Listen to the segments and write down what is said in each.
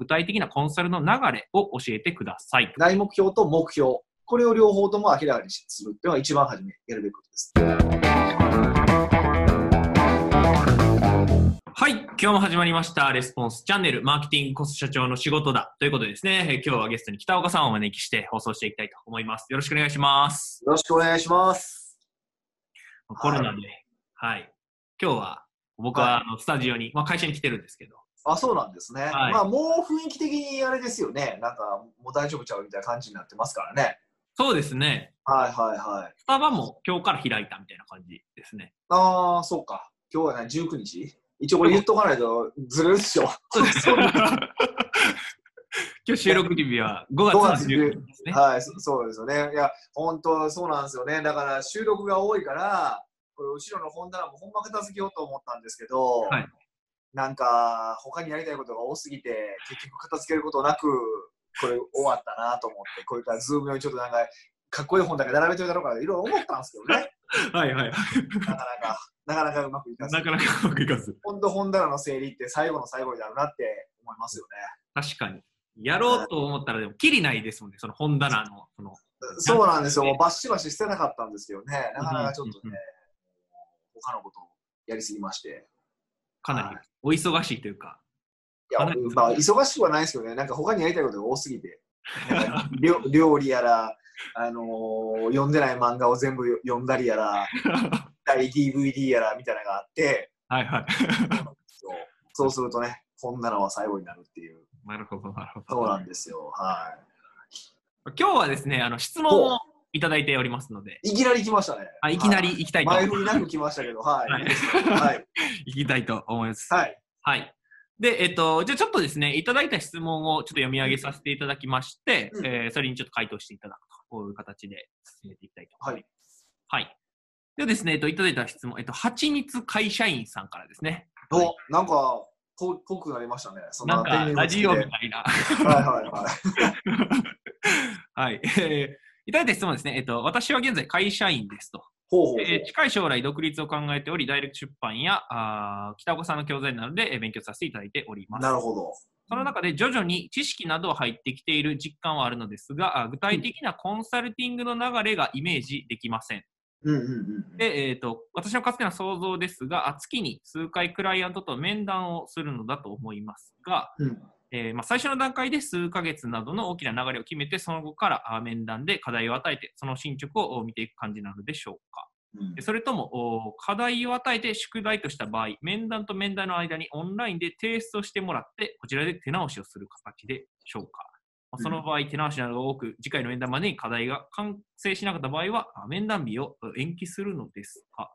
具体的なコンサルの流れを教えてください。大目標と目標。これを両方とも明らかにするっていうのが一番初めやるべきことです。はい。今日も始まりました。レスポンスチャンネル、マーケティングコスト社長の仕事だ。ということでですね、えー今日はゲストに北岡さんをお招きして放送していきたいと思います。よろしくお願いします。よろしくお願いします。コロナで、はい。今日は僕はあのスタジオに、まあ、会社に来てるんですけど、あ、そうなんですね。はいまあ、もう雰囲気的にあれですよね。なんか、もう大丈夫ちゃうみたいな感じになってますからね。そうですね、はいはいはい。スタバも今日から開いたみたいな感じですね。ああ、そうか。今日はね、19日？一応これ言っとかないとずれるっしょ。そうです。今日収録日は5月5の月19日ですね。はい、そそうですよね。いや、本当そうなんですよね。だから収録が多いから、これ後ろの本棚もほんま片付けようと思ったんですけど、はいなんか他にやりたいことが多すぎて、結局片付けることなく、これ終わったなと思って、これからズーム用にちょっとなんか、かっこいい本だけ並べておいたのかな、いろいろ思ったんですけどね。はいはい。なかなか、なかなかうまくいかずな。かなかうまくいかず。本当本棚の整理って最後の最後になるなって思いますよね。確かに。やろうと思ったらでも、きりないですもんね、その本棚の、その、そうなんですよ。もうバッシバシ捨てなかったんですけどね。なかなかちょっとうんうんね、他のことをやりすぎまして。かなりお忙しいというか、いや、まあ、忙しくはないですけどね。なんか他にやりたいことが多すぎて。料料理やら、あのー読んでない漫画を全部読んだりやら、大 DVD やらみたいなのがあって、はいはい。そうそうするとね、本棚は最後になるっていう。なるほど、なるほど。そうなんですよ。は今日はですね、あの質問をいただいておりますので、い。いきなり来ましたね。あいきなり行きたいと前振りなく来ましたけど、はい。はい。行きたいと思います。はい。はい。で、えっと、じゃあちょっとですね、いただいた質問をちょっと読み上げさせていただきまして、うんえーそれにちょっと回答していただくと、こういう形で進めていきたいと思います。ははい。でですね、えっと、いただいた質問、えっと、はちみつ会社員さんからですね。お、なんか、ぽぽくなりましたね。そなんか、ラジオみはたいな。いはいはい。はい。えーいただいた質問ですね。えっと、私は現在会社員ですと。ほうほうほう。えー近い将来独立を考えており、ダイレクト出版やあー北岡さんの教材などでえー勉強させていただいております。なるほど。その中で徐々に知識などは入ってきている実感はあるのですが、あ具体的なコンサルティングの流れがイメージできません。うんうんうん。で、えー、と私のかつての想像ですが、あ月に数回クライアントと面談をするのだと思いますが、うんえーまあ、最初の段階で数ヶ月などの大きな流れを決めて、その後からあ面談で課題を与えて、その進捗をお見ていく感じなのでしょうか。うんでそれとも、お課題を与えて宿題とした場合、面談と面談の間にオンラインで提出をしてもらって、こちらで手直しをする形でしょうか。まあその場合、手直しなどが多く、次回の面談までに課題が完成しなかった場合は、あ面談日をえ延期するのですか。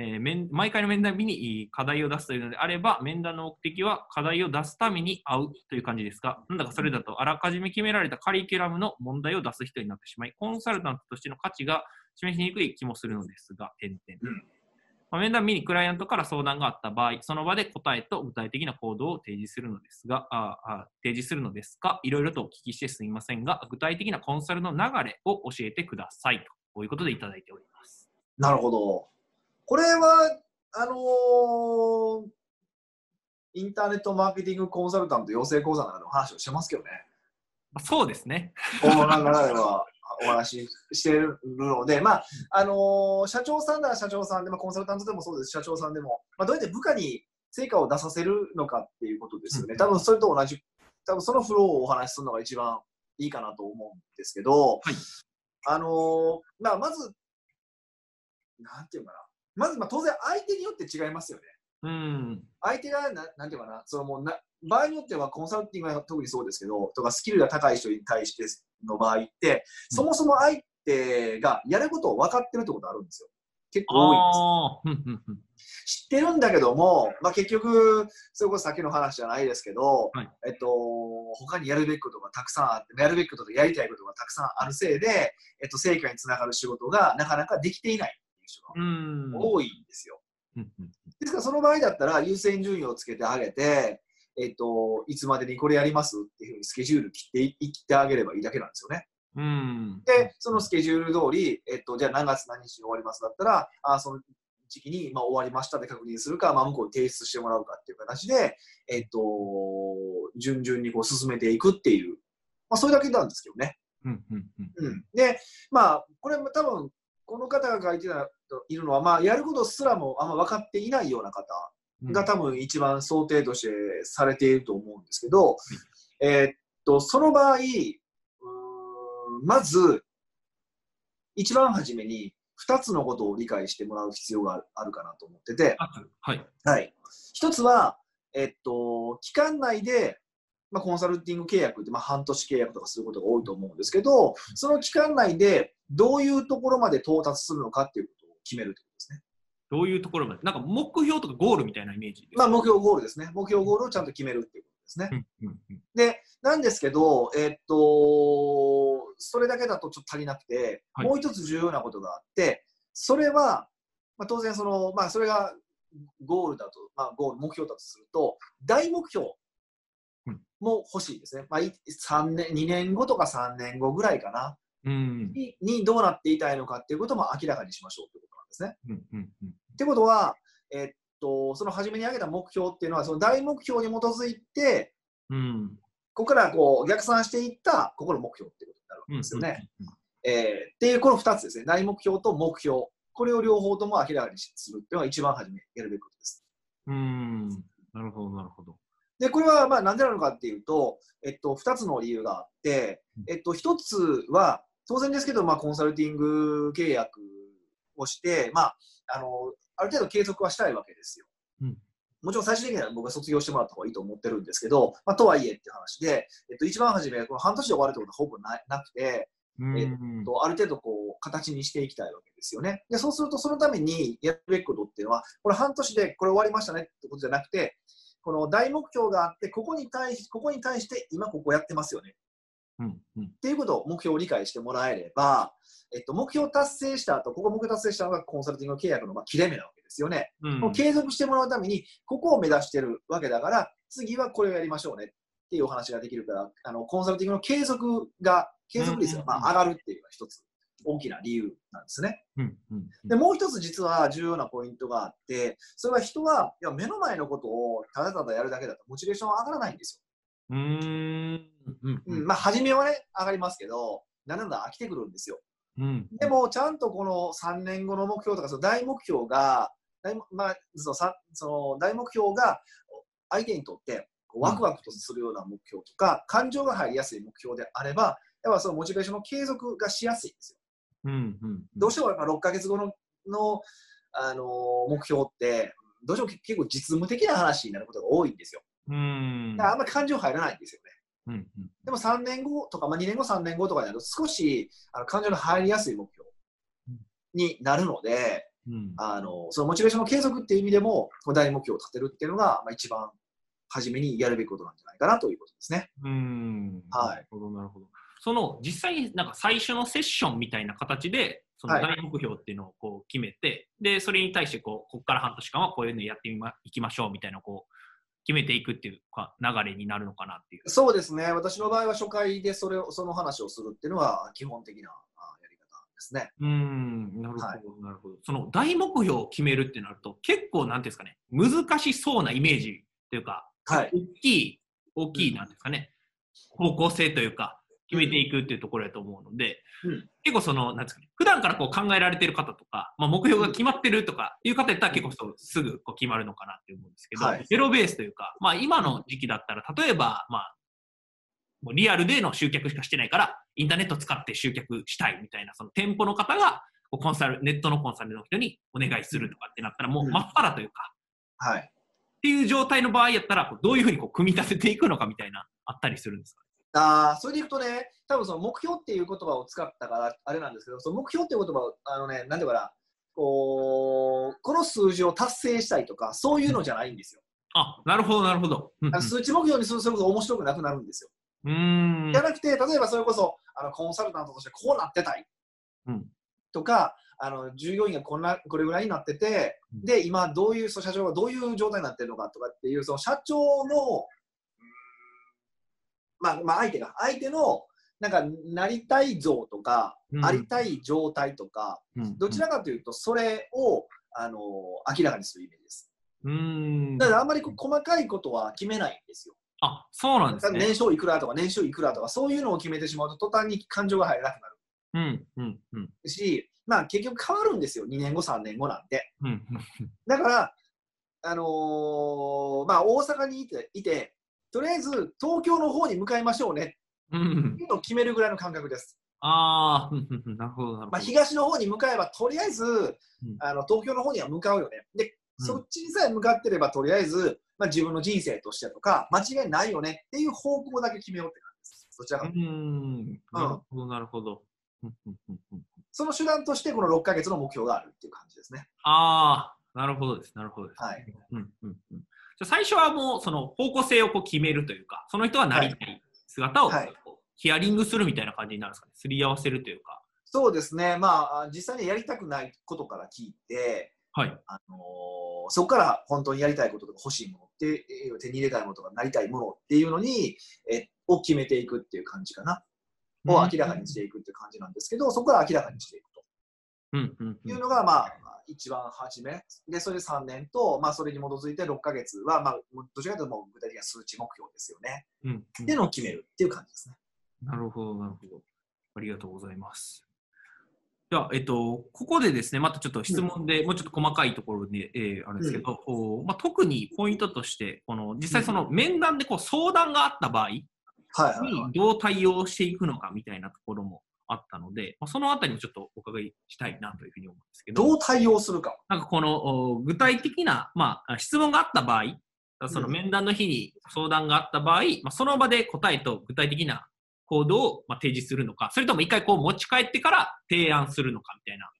えー面毎回の面談日にい課題を出すというのであれば、面談の目的は課題を出すために会うという感じですが、なんだかそれだとあらかじめ決められたカリキュラムの問題を出す人になってしまい、コンサルタントとしての価値が示しにくい気もするのですが、点々。うん。まあ、面談日にクライアントから相談があった場合、その場で答えと具体的な行動を提示するのですが、ああ提示するのですか、いろいろとお聞きしてすみませんが、具体的なコンサルの流れを教えてくださいと、こういうことでいただいております。なるほど。これは、あのーインターネットマーケティングコンサルタント養成講座の中でお話をしてますけどね。まあ、そうですね。この流れはお話ししているので、まあ、あのー社長さんなら社長さんで、まあ、コンサルタントでもそうです、社長さんでも、まあ、どうやって部下に成果を出させるのかっていうことですよね。多分それと同じ、多分そのフローをお話しするのが一番いいかなと思うんですけど、はいあのーまあ、まず、なんていうかな。まず、まあ、当然相手によって違いますよね。うん。相手がな、なんていうかな、そのもうな、場合によってはコンサルティングは特にそうですけど、とかスキルが高い人に対しての場合って、そもそも相手がやることを分かってるってことあるんですよ。結構多いんです。知ってるんだけども、まあ、結局、それこそさっきの話じゃないですけど、はいえっと、他にやるべきことがたくさんあって、やるべきこととやりたいことがたくさんあるせいで、えっと、成果につながる仕事がなかなかできていない人うん。が多いんですよ。ですから、その場合だったら優先順位をつけてあげて、えっと、いつまでにこれやりますっていうふうにスケジュール切ってい切ってあげればいいだけなんですよね。うん。で、そのスケジュール通り、えっと、じゃあ何月何日に終わりますだったら、あその時期に、まあ、終わりましたで確認するか、まあ、向こうに提出してもらうかっていう形で、えっと、順々にこう進めていくっていう、まあ、それだけなんですけどね。うんうんうんうん、で、まあ、これも多分、この方が書いてたいるのは、まあ、やることすらもあんま分かっていないような方うん。が多分一番想定としてされていると思うんですけど、えーっと、その場合、まず、一番初めに2つのことを理解してもらう必要があるかなと思ってて、はい。はい、一つは、えっと、期間内で、まあ、コンサルティング契約って、まあ、半年契約とかすることが多いと思うんですけど、その期間内でどういうところまで到達するのかっていう決めるということですね。どういうところまで、なんか目標とかゴールみたいなイメージまあ、目標ゴールですね。目標ゴールをちゃんと決めるっていうことですね。うんうんうんで、なんですけど、えっと、それだけだとちょっと足りなくて、はいもう一つ重要なことがあって、それは、まあ、当然その、まあ、それがゴールだと、まあ、ゴール、目標だとすると、大目標うんも欲しいですね。まあ、い3年、2年後とか3年後ぐらいかな、うんににどうなっていたいのかっていうことも明らかにしましょうということですね。うんうんうんってことは、えっと、その初めに挙げた目標っていうのは、その大目標に基づいて、うんここからこう逆算していったここの目標っていうことになるわけですよね。うんうんえーっていうこの2つですね、大目標と目標、これを両方とも明らかにするっていうのが一番初めやるべきことです。うんうんなるほど、なるほど。で、これはまあなんでなのかっていうと、えっと、2つの理由があって、えっと、1つは、当然ですけど、まあ、コンサルティング契約をして、まあ、あの、ある程度継続はしたいわけですよ。うんもちろん最終的には僕は卒業してもらった方がいいと思ってるんですけど、まあ、とはいえって話で、えっと、一番初め、この半年で終わるってことはほぼななくて、うんえっと、ある程度こう形にしていきたいわけですよね。でそうすると、そのためにやるべきことっていうのは、これ半年でこれ終わりましたねってことじゃなくて、この大目標があって、ここに対しここに対して今ここやってますよねうんうん。っていうことを目標を理解してもらえれば、えっと、目標達成した後、ここ目標達成したのがコンサルティング契約のまあ切れ目なわけですよね。うん。もう継続してもらうために、ここを目指してるわけだから、次はこれをやりましょうねっていうお話ができるから、あのコンサルティングの継続が、継続率がまあ上がるっていうのが一つ大きな理由なんですね。うんうんで、もう一つ実は重要なポイントがあって、それは人は、いや目の前のことをただただやるだけだとモチベーションは上がらないんですうーんうんまあ、初めはね、上がりますけど、なんだか飽きてくるんですよ。うんでも、ちゃんとこの3年後の目標とか、その大目標が、大目まあ、そのさその大目標が相手にとってワクワクとするような目標とか、感情が入りやすい目標であれば、やっぱそのモチベーションの継続がしやすいんですよ。うんうんどうしてもやっぱ6ヶ月後のの、あのー目標って、どうしても結構実務的な話になることが多いんですよ。うん。あんまり感情入らないんですよね。うんうん。でも3年後とか、まあ、2年後、3年後とかになると少しあの感情の入りやすい目標になるので、うん。あのそのモチベーションの継続っていう意味でも、大目標を立てるっていうのが、まあ、一番初めにやるべきことなんじゃないかなということですね。うん。はい。なるほど、なるほど。その実際になんか最初のセッションみたいな形で、そのはい。大目標っていうのをこう決めて、で、それに対してこう、ここから半年間はこういうのやってみまいきましょうみたいな、こう、決めていくっていうか流れになるのかなっていう。そうですね、私の場合は初回でそれをその話をするっていうのは基本的なあやり方ですね。うん、なるほど、はいなるほど。その大目標を決めるってなると、結構、なんていうんですかね、難しそうなイメージというか、はい。大きい、大きい、なんですかね、方向性というか、決めていくっていうところだと思うので、うん。結構その、なんですかね、普段からこう考えられてる方とか、まあ、目標が決まってるとかいう方やったら結構そうすぐこう決まるのかなって思うんですけど、はい。ゼロベースというか、まあ今の時期だったら、例えば、まあ、もうリアルでの集客しかしてないから、インターネット使って集客したいみたいな、その店舗の方が、こうコンサル、ネットのコンサルの人にお願いするとかってなったら、もううん真っ腹というか、はい。っていう状態の場合やったら、こうどういうふうにこう組み立てていくのかみたいな、あったりするんですか？あーそれでいくとね、多分その目標っていう言葉を使ったからあれなんですけど、その目標っていう言葉を、あのね、なんていうかな、こう、この数字を達成したいとか、そういうのじゃないんですよ。あ、なるほど、なるほど。数値目標にするそれこそ面白くなくなるんですよ。うーんじゃなくて、例えばそれこそあのコンサルタントとしてこうなってたいうんとか、あの従業員がこんなこれぐらいになってて、うんで今どういうそう社長がどういう状態になってるのかとかっていうその社長の、うんまあ、まあ相手が相手のなんかなりたい像とか、うんありたい状態とか、うんどちらかというとそれをあの明らかにするイメージです。うーん。だからあんまり細かいことは決めないんですよ。あ、そうなんですね。年商いくらとか年収いくらとかそういうのを決めてしまうと途端に感情が入らなくなうん、うん、うん。るし、まあ結局変わるんですよ。2年後、3年後なんて。うん、だから、あのーまあ大阪にいていて、とりあえず東京の方に向かいましょうねうん。うんっていうのを決めるぐらいの感覚です。ああ、うんうんうんなるほど、なるほど。まあ、東の方に向かえば、とりあえず、あの東京の方には向かうよね。で、うんそっちにさえ向かってれば、とりあえず、まあ、自分の人生としてとか、間違いないよねっていう方向だけ決めようって感じです。どちらかというとうーん。なるほど、なるほど。うんうんうんうんその手段として、この6ヶ月の目標があるっていう感じですね。ああ、なるほどです、なるほどです。はい。うんうんうん。じゃあ最初はもう、その方向性をこう決めるというか、その人はなりたい姿をヒアリングするみたいな感じになるんですかね？すり合わせるというか。そうですね。まあ、実際にやりたくないことから聞いて、はい。あのーそこから本当にやりたいこととか欲しいものって、えー手に入れたいものとかなりたいものっていうのに、えを決めていくっていう感じかな。を明らかにしていくっていう感じなんですけど、そこから明らかにしていくいうのが、まあ、一番初め。で、それで3年と、まあ、それに基づいて6ヶ月は、まあ、どちらかというと、もう具体的な数値目標ですよね。うんうんっていうのを決めるっていう感じですね。なるほど、なるほど。ありがとうございます。じゃあ、えっと、ここでですね、またちょっと質問で、もうちょっと細かいところで、えーあるんですけど、おまあ、特にポイントとして、この実際その面談でこう相談があった場合に。どう対応していくのかみたいなところもあったので、まあ、そのあたりもちょっとお伺いしたいなというふうに思うんですけど、どう対応するか。なんかこのお具体的な、まあ、質問があった場合、そのうん面談の日に相談があった場合、まあ、その場で答えと具体的な行動をまあ提示するのか、それとも一回こう持ち帰ってから提案するのかみたいな。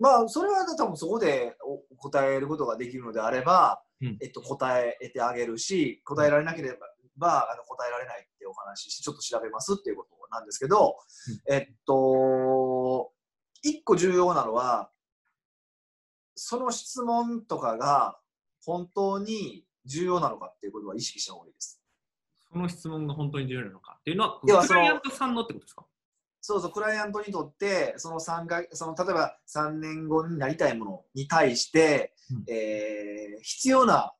まあ、それは多分そこでお答えることができるのであれば、うんえっと、答えてあげるし、答えられなければ、あの答えられないってお話しして、ちょっと調べますっていうことなんですけど、えっと、一個重要なのは、その質問とかが本当に重要なのかっていうことは意識した方がいいです。その質問が本当に重要なのかっていうのは、要はクライアントさんのってことですか？そうそう、クライアントにとって、その3かその例えば3年後になりたいものに対して、うんえー必要な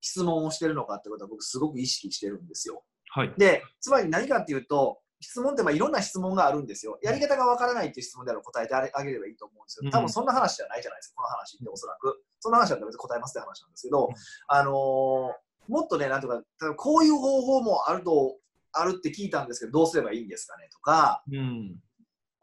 質問をしてるのかってことは僕すごく意識してるんですよ。はい。で、つまり何かっていうと、質問ってまあいろんな質問があるんですよ。やり方がわからないっていう質問であれば答えてあげればいいと思うんですけど、多分そんな話じゃないじゃないですか、この話っておそらく。そんな話だったら別に答えますって話なんですけど、うんあのーもっとね、なんとか、こういう方法もあると、あるって聞いたんですけど、どうすればいいんですかねとか、うん。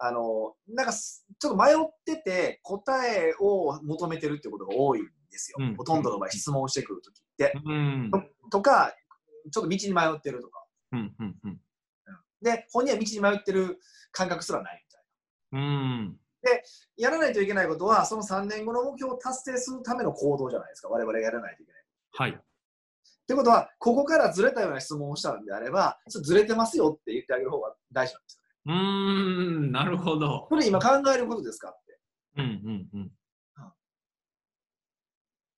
あのなんかすちょっと迷ってて答えを求めてるってことが多いんですよ、うんほとんどの場合質問してくるときって、うん。とかちょっと道に迷ってるとかうん。うん。うん。で本人は道に迷ってる感覚すらないみたいなうん。やらないといけないことはその3年後の目標を達成するための行動じゃないですか我々がやらないといけないはい。ってことはここからずれたような質問をしたんであればずれてますよって言ってあげる方が大事なんですよねうーん。なるほど。これ今考えることですかってうん。うん。うん。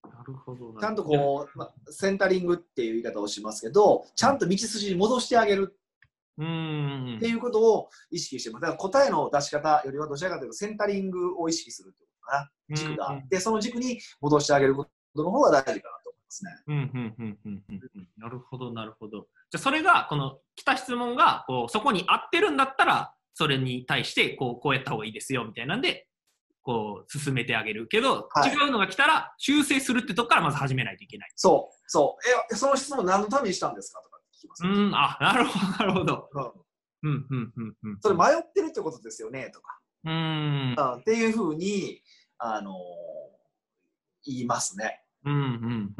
なるほどな。ちゃんとこう、まあ、センタリングっていう言い方をしますけど、ちゃんと道筋に戻してあげるう。うんって。いうことを意識してます。だから答えの出し方よりはどちらかというとセンタリングを意識するってことかな。軸があって、その軸に戻してあげることの方が大事かなと思いますね。うんうんうんうんうんうんなるほど、なるほど。じゃあ、それが、この来た質問がこうそこに合ってるんだったら、それに対してこうこうやった方がいいですよみたいなんで、こう進めてあげるけど、はい違うのが来たら修正するってとこからまず始めないといけない。そう、そう。え、その質問何のためにしたんですかとか聞きます、うね。ん、あ、なるほど、なるほど。うんうんうんうんうん。それ迷ってるってことですよねとか、うーん。うんっていうふうに、あのー言いますね。うん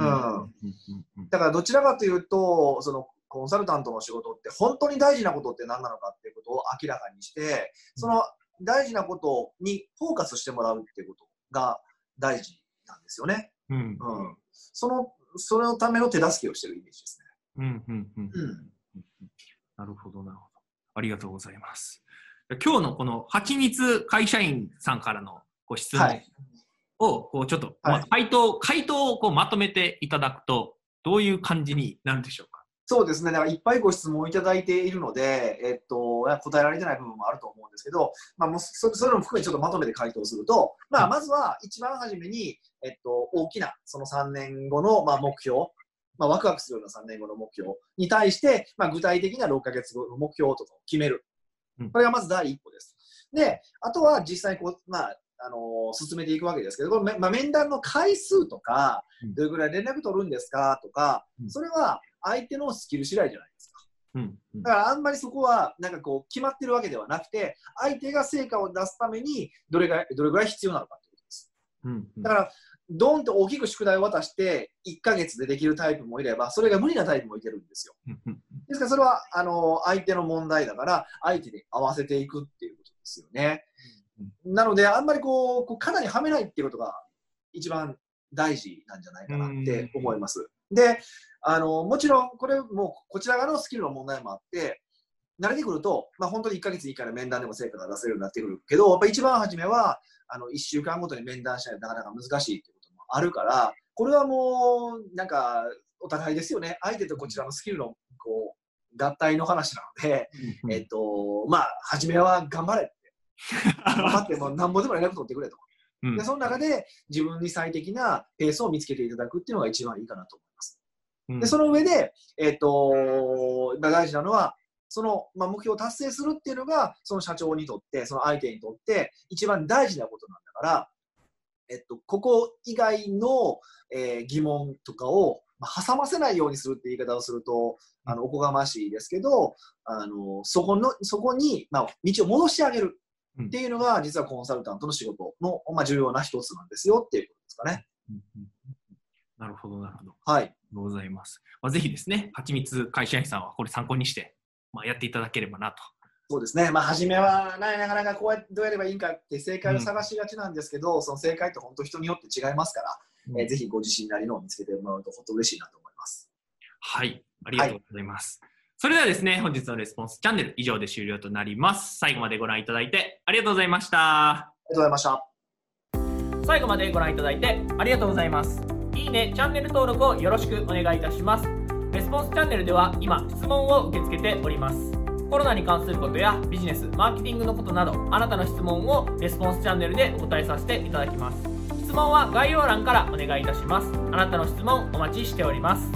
だからどちらかというと、そのコンサルタントの仕事って本当に大事なことって何なのかっていうことを明らかにして、その大事なことにフォーカスしてもらうっていうことが大事なんですよね。うんうん。その、そのための手助けをしてるイメージですうんうんうんね。うん。なるほど、なるほど。ありがとうございます。今日のこの蜂蜜会社員さんからのご質問はい。をこうちょっと、はいまあ回答回答をこうまとめていただくと、どういう感じになるでしょうか？そうですね、だからいっぱいご質問いただいているので、えっと、答えられてない部分もあると思うんですけど、まあ、もうそそういうのも含めてちょっとまとめて回答すると、まあ、まずは一番初めに、えっと、大きなその3年後の、まあ、目標、まあ、ワクワクするような3年後の目標に対して、まあ、具体的な6ヶ月後の目標とかを決めるうん。これがまず第一歩です。で、あとは実際こう、まあ、あのー進めていくわけですけど、これめまあ、面談の回数とかうん、どれぐらい連絡取るんですかとかう、んそれは相手のスキル次第じゃないですか。うん。うんだからあんまりそこはなんかこう決まってるわけではなくて、相手が成果を出すためにどれがどれぐらい必要なのかということです。うん。だから、ドンと大きく宿題を渡して、1ヶ月でできるタイプもいれば、それが無理なタイプもいてるんですよ。ですから、それはあの相手の問題だから、相手に合わせていくっていうことですよね。なので、あんまりこう、こう肩にはめないっていうことが一番大事なんじゃないかなって思います。で、あのもちろん、これもこちら側のスキルの問題もあって、慣れてくると、まあ、本当に1ヶ月に1回の面談でも成果が出せるようになってくるけど、やっぱ一番初めは、あの1週間ごとに面談しないとなかなか難しいっていうこともあるから、これはもう、なんか、お互いですよね。相手とこちらのスキルの、こう、合体の話なので、うんえっと、まあ、初めは頑張れって。頑張って、もうなんぼでも連絡取ってくれと。うんで、その中で自分に最適なペースを見つけていただくっていうのが一番いいかなと思います。うんで、その上で、えっと、まあ大事なのは、その、まあ、目標を達成するっていうのが、その社長にとって、その相手にとって、一番大事なことなんだから、えっと、ここ以外の、えー疑問とかを、まあ、挟ませないようにするって言い方をすると、あのおこがましいですけど、あのそこのそこに、まあ、道を戻してあげるっていうのが、実はコンサルタントの仕事の、まあ、重要な一つなんですよっていうことですかね。うんうんなるほど、なるほど。はい。ありがとうございます。まあ、ぜひですね、はちみつ会社員さんはこれ参考にして、まあ、やっていただければなと。そうですね。まあ、初めは、ななかなかこうやってどうやればいいんかって正解を探しがちなんですけど、その正解って本当人によって違いますから、えーぜひご自身なりのを見つけてもらうと本当嬉しいなと思います。はい、ありがとうございます。それではですね、本日のレスポンスチャンネル以上で終了となります。最後までご覧いただいてありがとうございました。ありがとうございました。最後までご覧いただいてありがとうございます。いいね、チャンネル登録をよろしくお願いいたします。レスポンスチャンネルでは今、質問を受け付けております。コロナに関することやビジネス、マーケティングのことなど、あなたの質問をレスポンスチャンネルでお答えさせていただきます。質問は概要欄からお願いいたします。あなたの質問お待ちしております。